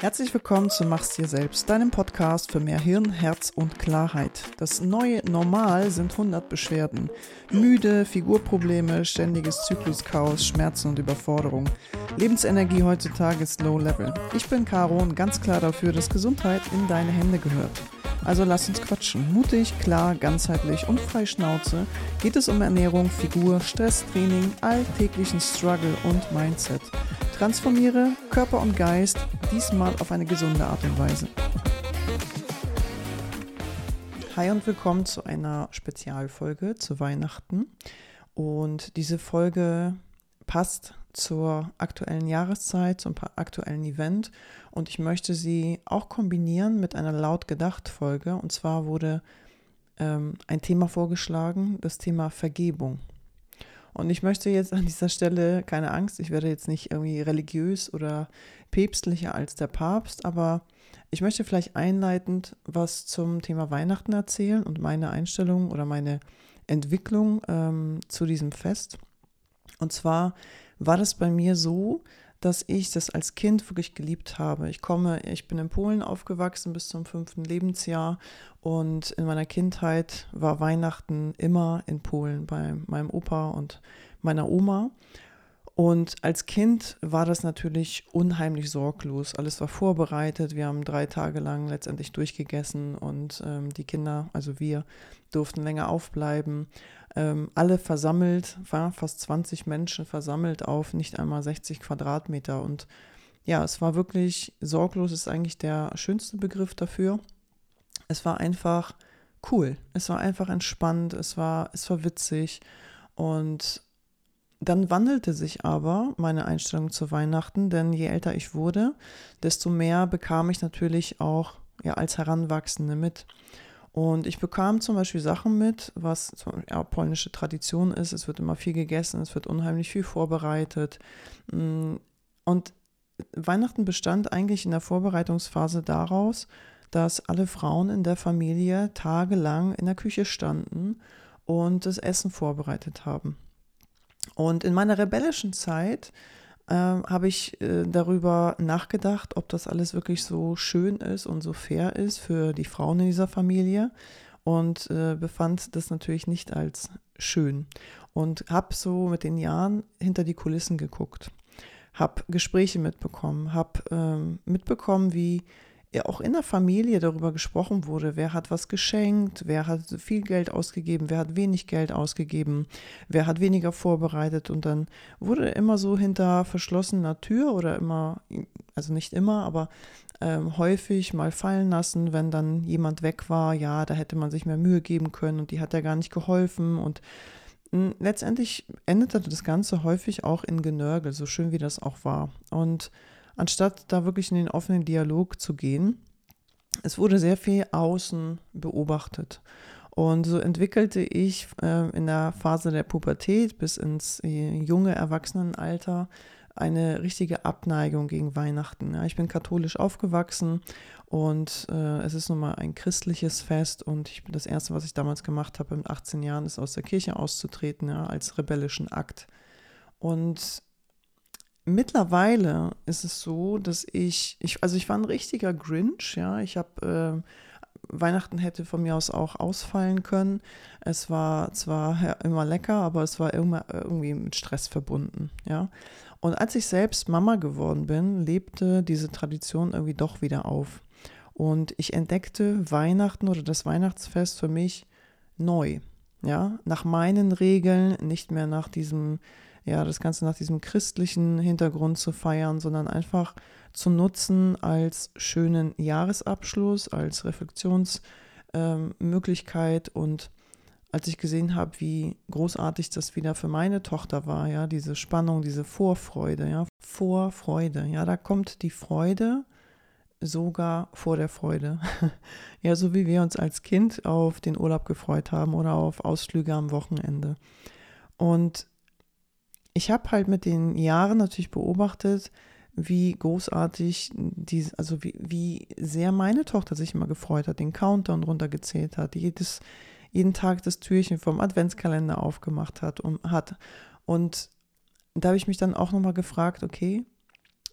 Herzlich willkommen zu Mach's dir selbst, deinem Podcast für mehr Hirn, Herz und Klarheit. Das neue Normal sind 100 Beschwerden. Müde, Figurprobleme, ständiges Zykluschaos, Schmerzen und Überforderung. Lebensenergie heutzutage ist low level. Ich bin Caro und ganz klar dafür, dass Gesundheit in deine Hände gehört. Also lass uns quatschen. Mutig, klar, ganzheitlich und frei Schnauze geht es um Ernährung, Figur, Stresstraining, alltäglichen Struggle und Mindset. Transformiere Körper und Geist, diesmal auf eine gesunde Art und Weise. Hi und willkommen zu einer Spezialfolge zu Weihnachten. Und diese Folge passt zur aktuellen Jahreszeit, zum aktuellen Event. Und ich möchte sie auch kombinieren mit einer laut gedacht Folge. Und zwar wurde ähm, ein Thema vorgeschlagen, das Thema Vergebung. Und ich möchte jetzt an dieser Stelle, keine Angst, ich werde jetzt nicht irgendwie religiös oder päpstlicher als der Papst, aber ich möchte vielleicht einleitend was zum Thema Weihnachten erzählen und meine Einstellung oder meine Entwicklung ähm, zu diesem Fest. Und zwar war das bei mir so, dass ich das als Kind wirklich geliebt habe. Ich komme, ich bin in Polen aufgewachsen bis zum fünften Lebensjahr und in meiner Kindheit war Weihnachten immer in Polen bei meinem Opa und meiner Oma. Und als Kind war das natürlich unheimlich sorglos. Alles war vorbereitet. Wir haben drei Tage lang letztendlich durchgegessen und ähm, die Kinder, also wir, durften länger aufbleiben. Ähm, alle versammelt, war fast 20 Menschen versammelt auf nicht einmal 60 Quadratmeter. Und ja, es war wirklich sorglos, ist eigentlich der schönste Begriff dafür. Es war einfach cool. Es war einfach entspannt. Es war, es war witzig. Und dann wandelte sich aber meine Einstellung zu Weihnachten, denn je älter ich wurde, desto mehr bekam ich natürlich auch ja, als Heranwachsende mit. Und ich bekam zum Beispiel Sachen mit, was ja, polnische Tradition ist. Es wird immer viel gegessen, es wird unheimlich viel vorbereitet. Mm, und Weihnachten bestand eigentlich in der Vorbereitungsphase daraus, dass alle Frauen in der Familie tagelang in der Küche standen und das Essen vorbereitet haben. Und in meiner rebellischen Zeit äh, habe ich äh, darüber nachgedacht, ob das alles wirklich so schön ist und so fair ist für die Frauen in dieser Familie und äh, befand das natürlich nicht als schön und habe so mit den Jahren hinter die Kulissen geguckt, habe Gespräche mitbekommen, habe ähm, mitbekommen, wie auch in der Familie darüber gesprochen wurde, wer hat was geschenkt, wer hat viel Geld ausgegeben, wer hat wenig Geld ausgegeben, wer hat weniger vorbereitet? Und dann wurde immer so hinter verschlossener Tür oder immer, also nicht immer, aber ähm, häufig mal fallen lassen, wenn dann jemand weg war, ja, da hätte man sich mehr Mühe geben können und die hat ja gar nicht geholfen. Und hm, letztendlich endete das Ganze häufig auch in Genörgel, so schön wie das auch war. Und anstatt da wirklich in den offenen Dialog zu gehen. Es wurde sehr viel außen beobachtet. Und so entwickelte ich äh, in der Phase der Pubertät bis ins äh, junge Erwachsenenalter eine richtige Abneigung gegen Weihnachten. Ja, ich bin katholisch aufgewachsen und äh, es ist nun mal ein christliches Fest und ich, das Erste, was ich damals gemacht habe mit 18 Jahren, ist aus der Kirche auszutreten, ja, als rebellischen Akt. Und mittlerweile ist es so, dass ich, ich, also ich war ein richtiger Grinch, ja. Ich habe äh, Weihnachten hätte von mir aus auch ausfallen können. Es war zwar immer lecker, aber es war immer irgendwie mit Stress verbunden, ja. Und als ich selbst Mama geworden bin, lebte diese Tradition irgendwie doch wieder auf. Und ich entdeckte Weihnachten oder das Weihnachtsfest für mich neu, ja, nach meinen Regeln, nicht mehr nach diesem ja, das Ganze nach diesem christlichen Hintergrund zu feiern, sondern einfach zu nutzen als schönen Jahresabschluss, als Reflexionsmöglichkeit ähm, und als ich gesehen habe, wie großartig das wieder für meine Tochter war, ja, diese Spannung, diese Vorfreude, ja, Vorfreude, ja, da kommt die Freude sogar vor der Freude. ja, so wie wir uns als Kind auf den Urlaub gefreut haben oder auf Ausflüge am Wochenende. Und ich habe halt mit den Jahren natürlich beobachtet, wie großartig die, also wie, wie sehr meine Tochter sich immer gefreut hat, den Countdown runtergezählt hat, jedes, jeden Tag das Türchen vom Adventskalender aufgemacht hat und hat. Und da habe ich mich dann auch nochmal gefragt, okay,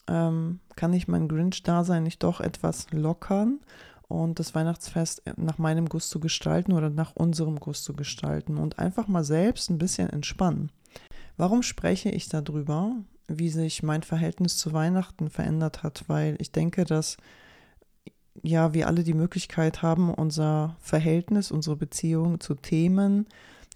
ähm, kann ich mein Grinch-Dasein nicht doch etwas lockern und das Weihnachtsfest nach meinem Gusto gestalten oder nach unserem Gusto gestalten und einfach mal selbst ein bisschen entspannen. Warum spreche ich darüber, wie sich mein Verhältnis zu Weihnachten verändert hat? Weil ich denke, dass ja wir alle die Möglichkeit haben, unser Verhältnis, unsere Beziehung zu Themen,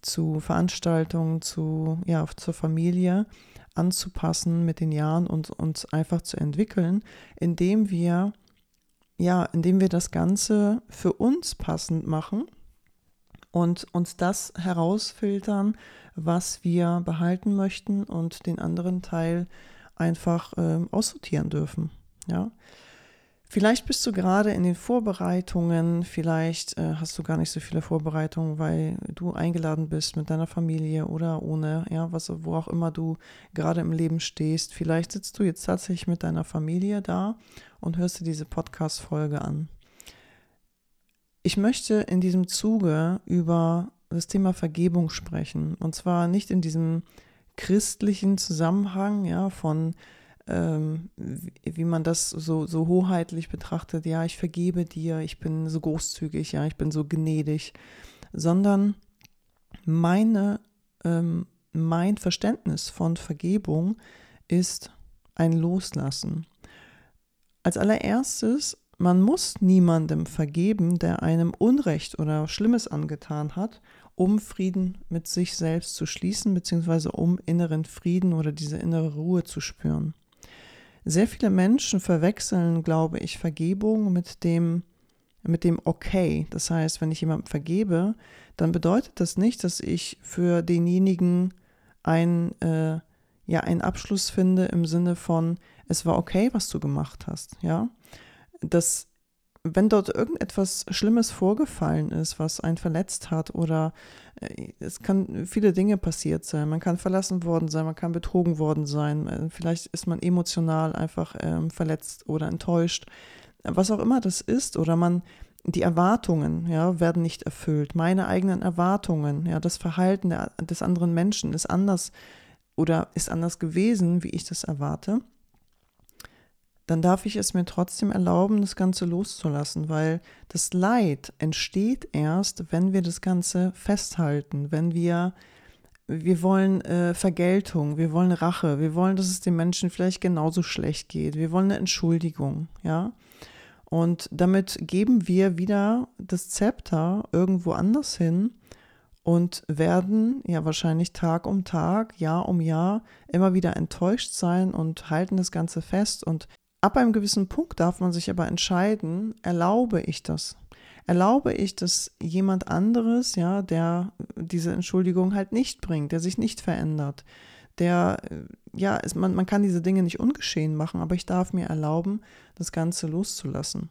zu Veranstaltungen, zu ja zur Familie anzupassen mit den Jahren und uns einfach zu entwickeln, indem wir ja, indem wir das Ganze für uns passend machen und uns das herausfiltern, was wir behalten möchten und den anderen Teil einfach äh, aussortieren dürfen. Ja. Vielleicht bist du gerade in den Vorbereitungen, vielleicht äh, hast du gar nicht so viele Vorbereitungen, weil du eingeladen bist mit deiner Familie oder ohne, ja, was, wo auch immer du gerade im Leben stehst. Vielleicht sitzt du jetzt tatsächlich mit deiner Familie da und hörst dir diese Podcast-Folge an. Ich möchte in diesem Zuge über das Thema Vergebung sprechen. Und zwar nicht in diesem christlichen Zusammenhang, ja, von ähm, wie, man das so, so hoheitlich betrachtet, ja, ich vergebe dir, ich bin so großzügig, ja, ich bin so gnädig, sondern meine, ähm, mein Verständnis von Vergebung ist ein Loslassen. Als allererstes, man muss niemandem vergeben, der einem Unrecht oder Schlimmes angetan hat, um Frieden mit sich selbst zu schließen, beziehungsweise um inneren Frieden oder diese innere Ruhe zu spüren. Sehr viele Menschen verwechseln, glaube ich, Vergebung mit dem, mit dem Okay. Das heißt, wenn ich jemandem vergebe, dann bedeutet das nicht, dass ich für denjenigen ein, äh, ja, einen Abschluss finde im Sinne von, es war okay, was du gemacht hast. Ja, das wenn dort irgendetwas Schlimmes vorgefallen ist, was einen verletzt hat oder äh, es kann viele Dinge passiert sein. Man kann verlassen worden sein, man kann betrogen worden sein, äh, vielleicht ist man emotional einfach ähm, verletzt oder enttäuscht. Was auch immer das ist oder man die Erwartungen ja, werden nicht erfüllt. Meine eigenen Erwartungen, ja, das Verhalten der, des anderen Menschen ist anders oder ist anders gewesen, wie ich das erwarte dann darf ich es mir trotzdem erlauben, das Ganze loszulassen, weil das Leid entsteht erst, wenn wir das Ganze festhalten, wenn wir, wir wollen äh, Vergeltung, wir wollen Rache, wir wollen, dass es den Menschen vielleicht genauso schlecht geht, wir wollen eine Entschuldigung, ja. Und damit geben wir wieder das Zepter irgendwo anders hin und werden ja wahrscheinlich Tag um Tag, Jahr um Jahr immer wieder enttäuscht sein und halten das Ganze fest und Ab einem gewissen Punkt darf man sich aber entscheiden, erlaube ich das? Erlaube ich, dass jemand anderes, ja, der diese Entschuldigung halt nicht bringt, der sich nicht verändert, der, ja, ist, man, man kann diese Dinge nicht ungeschehen machen, aber ich darf mir erlauben, das Ganze loszulassen.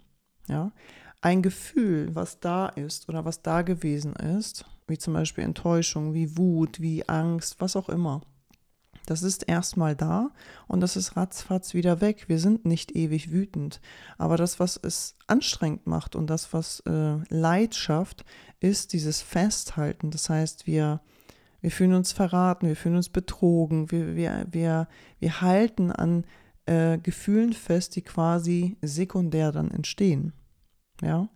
Ja, ein Gefühl, was da ist oder was da gewesen ist, wie zum Beispiel Enttäuschung, wie Wut, wie Angst, was auch immer, das ist erstmal da und das ist ratzfatz wieder weg. Wir sind nicht ewig wütend. Aber das, was es anstrengend macht und das, was äh, Leid schafft, ist dieses Festhalten. Das heißt, wir, wir fühlen uns verraten, wir fühlen uns betrogen, wir, wir, wir, wir halten an äh, Gefühlen fest, die quasi sekundär dann entstehen. Ja.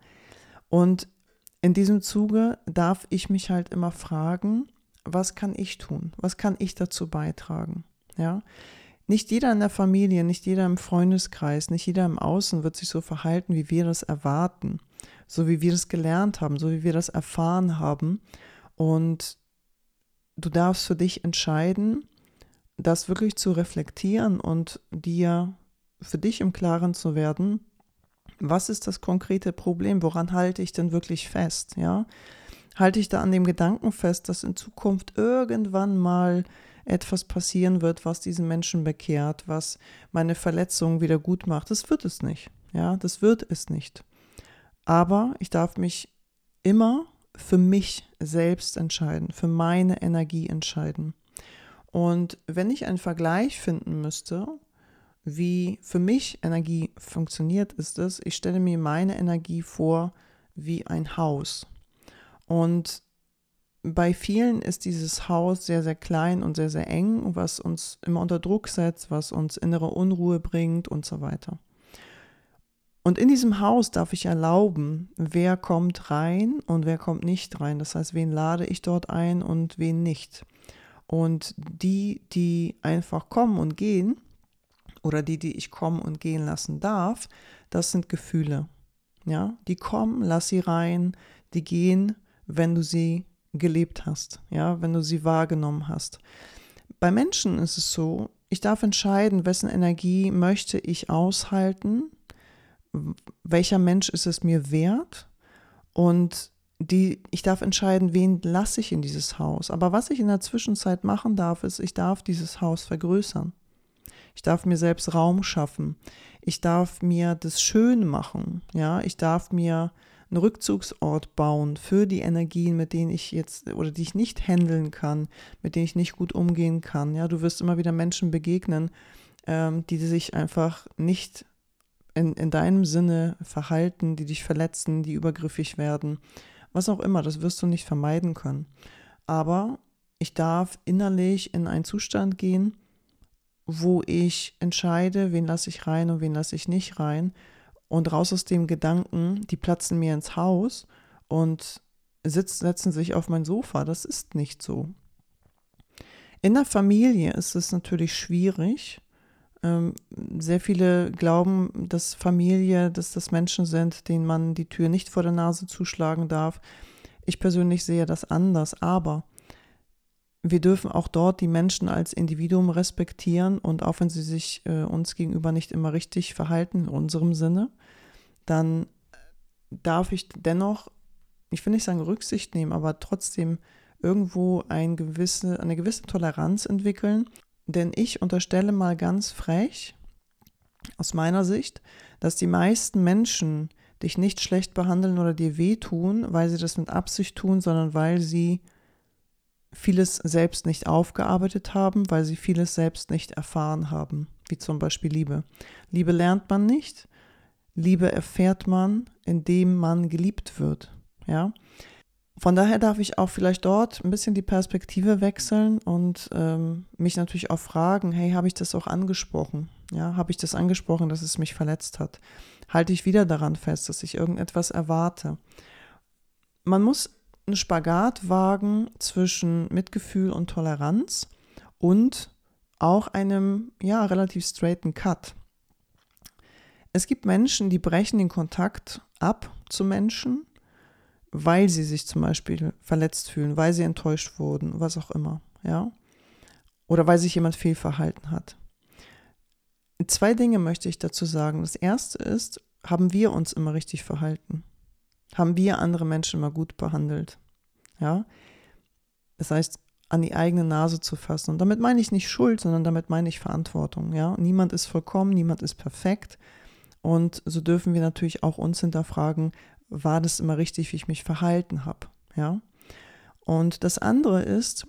Und in diesem Zuge darf ich mich halt immer fragen, was kann ich tun? Was kann ich dazu beitragen? Ja. Nicht jeder in der Familie, nicht jeder im Freundeskreis, nicht jeder im Außen wird sich so verhalten, wie wir das erwarten, so wie wir das gelernt haben, so wie wir das erfahren haben. Und du darfst für dich entscheiden, das wirklich zu reflektieren und dir für dich im Klaren zu werden, was ist das konkrete Problem, woran halte ich denn wirklich fest, ja? Halte ich da an dem Gedanken fest, dass in Zukunft irgendwann mal etwas passieren wird, was diesen Menschen bekehrt, was meine Verletzung wieder gut macht. Das wird es nicht. Ja, das wird es nicht. Aber ich darf mich immer für mich selbst entscheiden, für meine Energie entscheiden. Und wenn ich einen Vergleich finden müsste, wie für mich Energie funktioniert, ist es, ich stelle mir meine Energie vor wie ein Haus. Und bei vielen ist dieses Haus sehr, sehr klein und sehr, sehr eng, was uns immer unter Druck setzt, was uns innere Unruhe bringt und so weiter. Und in diesem Haus darf ich erlauben, wer kommt rein und wer kommt nicht rein. Das heißt, wen lade ich dort ein und wen nicht. Und die, die einfach kommen und gehen, oder die, die ich kommen und gehen lassen darf, das sind Gefühle. Ja, die kommen, lass sie rein, die gehen, wenn du sie gelebt hast, ja, wenn du sie wahrgenommen hast. Bei Menschen ist es so, ich darf entscheiden, wessen Energie möchte ich aushalten, welcher Mensch ist es mir wert und die, ich darf entscheiden, wen lasse ich in dieses Haus. Aber was ich in der Zwischenzeit machen darf, ist, ich darf dieses Haus vergrößern. Ich darf mir selbst Raum schaffen. Ich darf mir das schön machen. Ja, ich darf mir einen Rückzugsort bauen für die Energien, mit denen ich jetzt oder die ich nicht handeln kann, mit denen ich nicht gut umgehen kann. Ja, du wirst immer wieder Menschen begegnen, ähm, die sich einfach nicht in, in deinem Sinne verhalten, die dich verletzen, die übergriffig werden, was auch immer, das wirst du nicht vermeiden können. Aber ich darf innerlich in einen Zustand gehen, wo ich entscheide, wen lasse ich rein und wen lasse ich nicht rein. Und raus aus dem Gedanken, die platzen mir ins Haus und sitz, setzen sich auf mein Sofa. Das ist nicht so. In der Familie ist es natürlich schwierig. Ähm, sehr viele glauben, dass Familie, dass das Menschen sind, denen man die Tür nicht vor der Nase zuschlagen darf. Ich persönlich sehe das anders, aber wir dürfen auch dort die Menschen als Individuum respektieren und auch wenn sie sich äh, uns gegenüber nicht immer richtig verhalten in unserem Sinne, dann darf ich dennoch, ich will nicht sagen Rücksicht nehmen, aber trotzdem irgendwo ein gewisse, eine gewisse Toleranz entwickeln. Denn ich unterstelle mal ganz frech, aus meiner Sicht, dass die meisten Menschen dich nicht schlecht behandeln oder dir wehtun, weil sie das mit Absicht tun, sondern weil sie vieles selbst nicht aufgearbeitet haben, weil sie vieles selbst nicht erfahren haben, wie zum Beispiel Liebe. Liebe lernt man nicht, Liebe erfährt man, indem man geliebt wird. Ja. Von daher darf ich auch vielleicht dort ein bisschen die Perspektive wechseln und ähm, mich natürlich auch fragen, hey, habe ich das auch angesprochen? Ja, habe ich das angesprochen, dass es mich verletzt hat? Halte ich wieder daran fest, dass ich irgendetwas erwarte? Man muss einen Spagat wagen zwischen Mitgefühl und Toleranz und auch einem ja relativ straighten Cut. Es gibt Menschen, die brechen den Kontakt ab zu Menschen, weil sie sich zum Beispiel verletzt fühlen, weil sie enttäuscht wurden, was auch immer, ja, oder weil sich jemand fehlverhalten hat. Zwei Dinge möchte ich dazu sagen. Das erste ist, haben wir uns immer richtig verhalten? Haben wir andere Menschen mal gut behandelt. Ja, das heißt, an die eigene Nase zu fassen. Und damit meine ich nicht Schuld, sondern damit meine ich Verantwortung. Ja, niemand ist vollkommen, niemand ist perfekt. Und so dürfen wir natürlich auch uns hinterfragen, war das immer richtig, wie ich mich verhalten habe? Ja. Und das andere ist,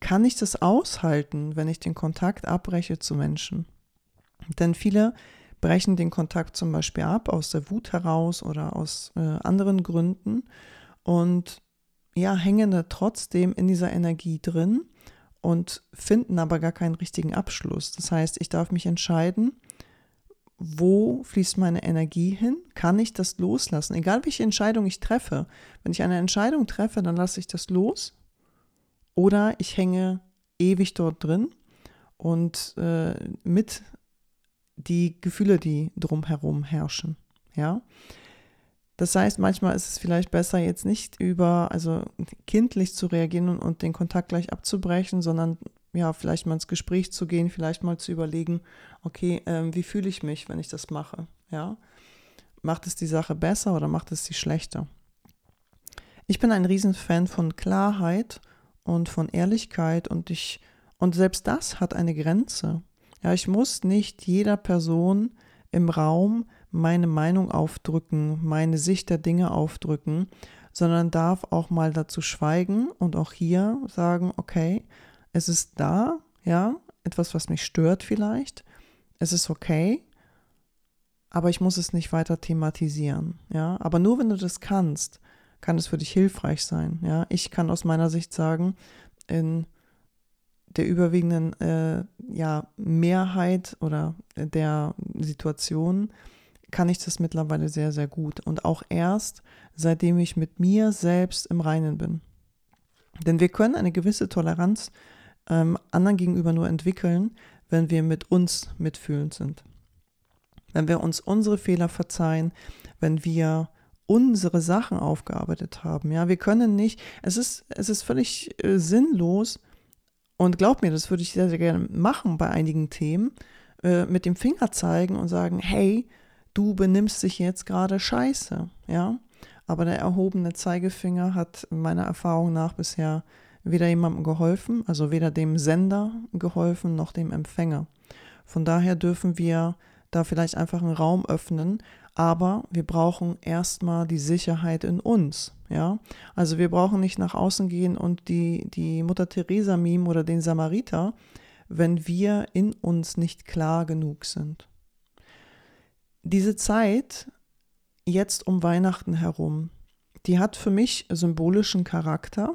kann ich das aushalten, wenn ich den Kontakt abbreche zu Menschen? Denn viele brechen den Kontakt zum Beispiel ab aus der Wut heraus oder aus äh, anderen Gründen und ja, hängen da trotzdem in dieser Energie drin und finden aber gar keinen richtigen Abschluss. Das heißt, ich darf mich entscheiden, wo fließt meine Energie hin? Kann ich das loslassen? Egal welche Entscheidung ich treffe. Wenn ich eine Entscheidung treffe, dann lasse ich das los. Oder ich hänge ewig dort drin und äh, mit die Gefühle, die drumherum herrschen. Ja. Das heißt, manchmal ist es vielleicht besser, jetzt nicht über, also kindlich zu reagieren und, und den Kontakt gleich abzubrechen, sondern ja, vielleicht mal ins Gespräch zu gehen, vielleicht mal zu überlegen, okay, ähm, wie fühle ich mich, wenn ich das mache? Ja. Macht es die Sache besser oder macht es sie schlechter? Ich bin ein Riesenfan von Klarheit und von Ehrlichkeit und ich, und selbst das hat eine Grenze. Ja, ich muss nicht jeder Person im Raum meine Meinung aufdrücken, meine Sicht der Dinge aufdrücken, sondern darf auch mal dazu schweigen und auch hier sagen, okay, es ist da, ja, etwas, was mich stört vielleicht, es ist okay, aber ich muss es nicht weiter thematisieren, ja, aber nur wenn du das kannst, kann es für dich hilfreich sein. Ja, ich kann aus meiner Sicht sagen, in der überwiegenden äh, ja, Mehrheit oder der Situation kann ich das mittlerweile sehr, sehr gut. Und auch erst, seitdem ich mit mir selbst im Reinen bin. Denn wir können eine gewisse Toleranz ähm, anderen gegenüber nur entwickeln, wenn wir mit uns mitfühlend sind. Wenn wir uns unsere Fehler verzeihen, wenn wir unsere Sachen aufgearbeitet haben. Ja, wir können nicht, es ist, es ist völlig äh, sinnlos, und glaub mir, das würde ich sehr, sehr gerne machen bei einigen Themen, äh, mit dem Finger zeigen und sagen, hey, du benimmst dich jetzt gerade scheiße, ja. Aber der erhobene Zeigefinger hat meiner Erfahrung nach bisher weder jemandem geholfen, also weder dem Sender geholfen noch dem Empfänger. Von daher dürfen wir da vielleicht einfach einen Raum öffnen, aber wir brauchen erstmal die Sicherheit in uns. Ja, also wir brauchen nicht nach außen gehen und die, die Mutter Teresa Meme oder den Samariter, wenn wir in uns nicht klar genug sind. Diese Zeit jetzt um Weihnachten herum, die hat für mich symbolischen Charakter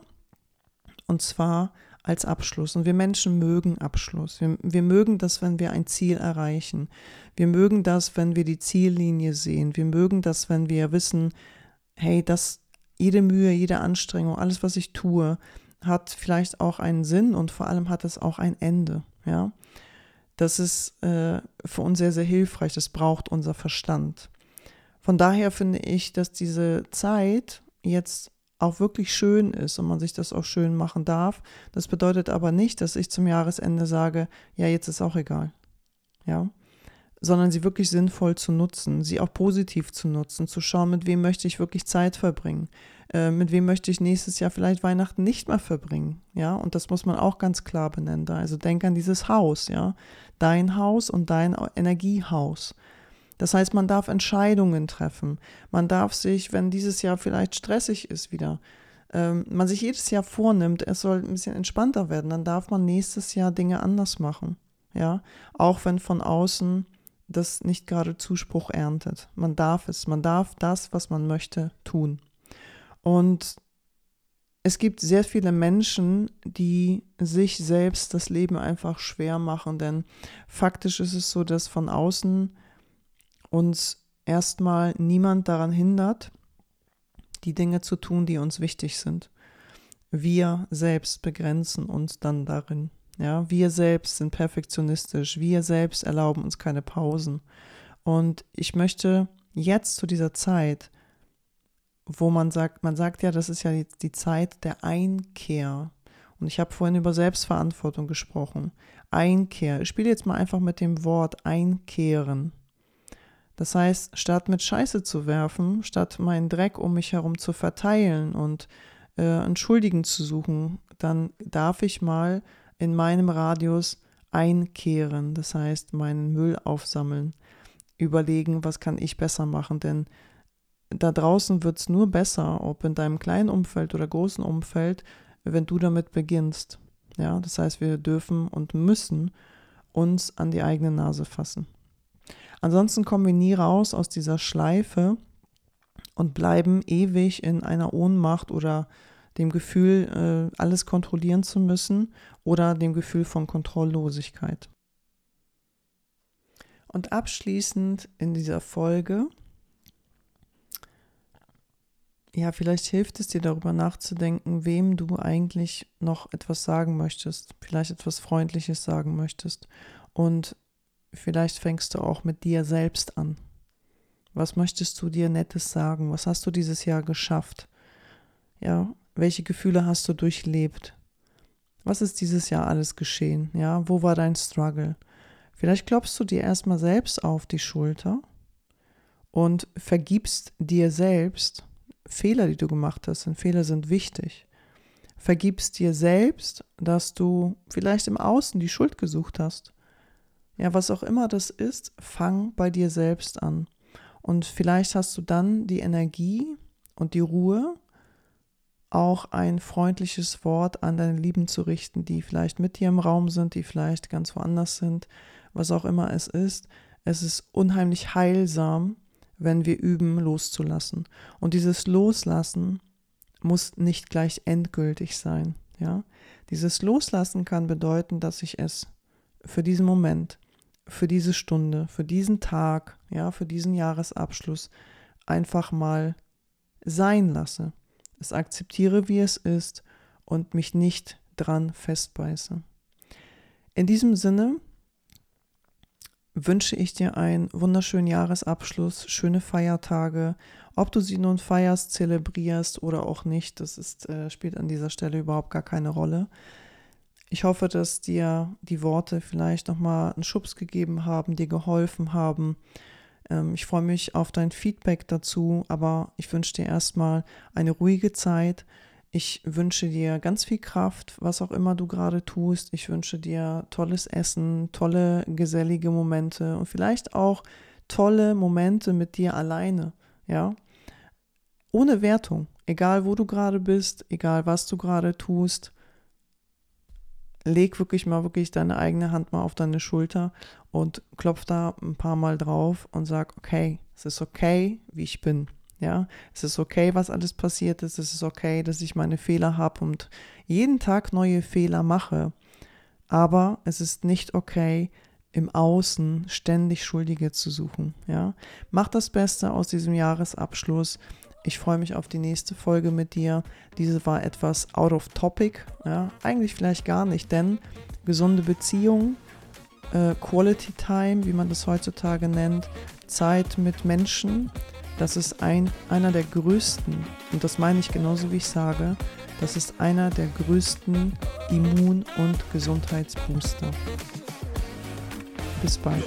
und zwar als Abschluss. Und wir Menschen mögen Abschluss. Wir, wir mögen das, wenn wir ein Ziel erreichen. Wir mögen das, wenn wir die Ziellinie sehen. Wir mögen das, wenn wir wissen, hey, das, jede Mühe, jede Anstrengung, alles, was ich tue, hat vielleicht auch einen Sinn und vor allem hat es auch ein Ende. Ja, das ist äh, für uns sehr, sehr hilfreich. Das braucht unser Verstand. Von daher finde ich, dass diese Zeit jetzt auch wirklich schön ist und man sich das auch schön machen darf. Das bedeutet aber nicht, dass ich zum Jahresende sage, ja, jetzt ist auch egal. Ja. Sondern sie wirklich sinnvoll zu nutzen, sie auch positiv zu nutzen, zu schauen, mit wem möchte ich wirklich Zeit verbringen, äh, mit wem möchte ich nächstes Jahr vielleicht Weihnachten nicht mehr verbringen, ja, und das muss man auch ganz klar benennen. Also denk an dieses Haus, ja, dein Haus und dein Energiehaus. Das heißt, man darf Entscheidungen treffen. Man darf sich, wenn dieses Jahr vielleicht stressig ist wieder, ähm, man sich jedes Jahr vornimmt, es soll ein bisschen entspannter werden, dann darf man nächstes Jahr Dinge anders machen. Ja, auch wenn von außen das nicht gerade Zuspruch erntet. Man darf es, man darf das, was man möchte, tun. Und es gibt sehr viele Menschen, die sich selbst das Leben einfach schwer machen, denn faktisch ist es so, dass von außen uns erstmal niemand daran hindert, die Dinge zu tun, die uns wichtig sind. Wir selbst begrenzen uns dann darin. Ja, wir selbst sind perfektionistisch. Wir selbst erlauben uns keine Pausen. Und ich möchte jetzt zu dieser Zeit, wo man sagt, man sagt ja, das ist ja die, die Zeit der Einkehr. Und ich habe vorhin über Selbstverantwortung gesprochen. Einkehr. Ich spiele jetzt mal einfach mit dem Wort einkehren. Das heißt, statt mit Scheiße zu werfen, statt meinen Dreck um mich herum zu verteilen und äh, einen Schuldigen zu suchen, dann darf ich mal in meinem Radius einkehren, das heißt meinen Müll aufsammeln, überlegen, was kann ich besser machen, denn da draußen wird es nur besser, ob in deinem kleinen Umfeld oder großen Umfeld, wenn du damit beginnst. Ja, das heißt, wir dürfen und müssen uns an die eigene Nase fassen. Ansonsten kommen wir nie raus aus dieser Schleife und bleiben ewig in einer Ohnmacht oder dem Gefühl, äh, alles kontrollieren zu müssen oder dem Gefühl von Kontrolllosigkeit. Und abschließend in dieser Folge, ja, vielleicht hilft es dir darüber nachzudenken, wem du eigentlich noch etwas sagen möchtest, vielleicht etwas Freundliches sagen möchtest und Vielleicht fängst du auch mit dir selbst an. Was möchtest du dir Nettes sagen? Was hast du dieses Jahr geschafft? Ja, welche Gefühle hast du durchlebt? Was ist dieses Jahr alles geschehen? Ja, wo war dein Struggle? Vielleicht klopfst du dir erstmal selbst auf die Schulter und vergibst dir selbst Fehler, die du gemacht hast, denn Fehler sind wichtig. Vergibst dir selbst, dass du vielleicht im Außen die Schuld gesucht hast ja, was auch immer das ist, fang bei dir selbst an. Und vielleicht hast du dann die Energie und die Ruhe, auch ein freundliches Wort an deine Lieben zu richten, die vielleicht mit dir im Raum sind, die vielleicht ganz woanders sind, was auch immer es ist. Es ist unheimlich heilsam, wenn wir üben, loszulassen. Und dieses Loslassen muss nicht gleich endgültig sein. Ja, dieses Loslassen kann bedeuten, dass ich es für diesen Moment, für diese Stunde, für diesen Tag, ja, für diesen Jahresabschluss einfach mal sein lasse. Es akzeptiere, wie es ist und mich nicht dran festbeiße. In diesem Sinne wünsche ich dir einen wunderschönen Jahresabschluss, schöne Feiertage. Ob du sie nun feierst, zelebrierst oder auch nicht, das ist, äh, spielt an dieser Stelle überhaupt gar keine Rolle. Ich hoffe, dass dir die Worte vielleicht nochmal einen Schubs gegeben haben, dir geholfen haben. Ähm, ich freue mich auf dein Feedback dazu, aber ich wünsche dir erstmal eine ruhige Zeit. Ich wünsche dir ganz viel Kraft, was auch immer du gerade tust. Ich wünsche dir tolles Essen, tolle gesellige Momente und vielleicht auch tolle Momente mit dir alleine, ja? Ohne Wertung, egal wo du gerade bist, egal was du gerade tust. Leg wirklich mal wirklich deine eigene Hand mal auf deine Schulter und klopf da ein paar Mal drauf und sag, okay, es ist okay, wie ich bin. Ja, es ist okay, was alles passiert ist. Es ist okay, dass ich meine Fehler habe und jeden Tag neue Fehler mache. Aber es ist nicht okay, im Außen ständig Schuldige zu suchen. Ja, mach das Beste aus diesem Jahresabschluss. Ich freue mich auf die nächste Folge mit dir. Diese war etwas out of topic. Ja, eigentlich vielleicht gar nicht, denn gesunde Beziehungen, äh, Quality Time, wie man das heutzutage nennt, Zeit mit Menschen, das ist ein, einer der größten, und das meine ich genauso wie ich sage, das ist einer der größten Immun- und Gesundheitsbooster. Bis bald.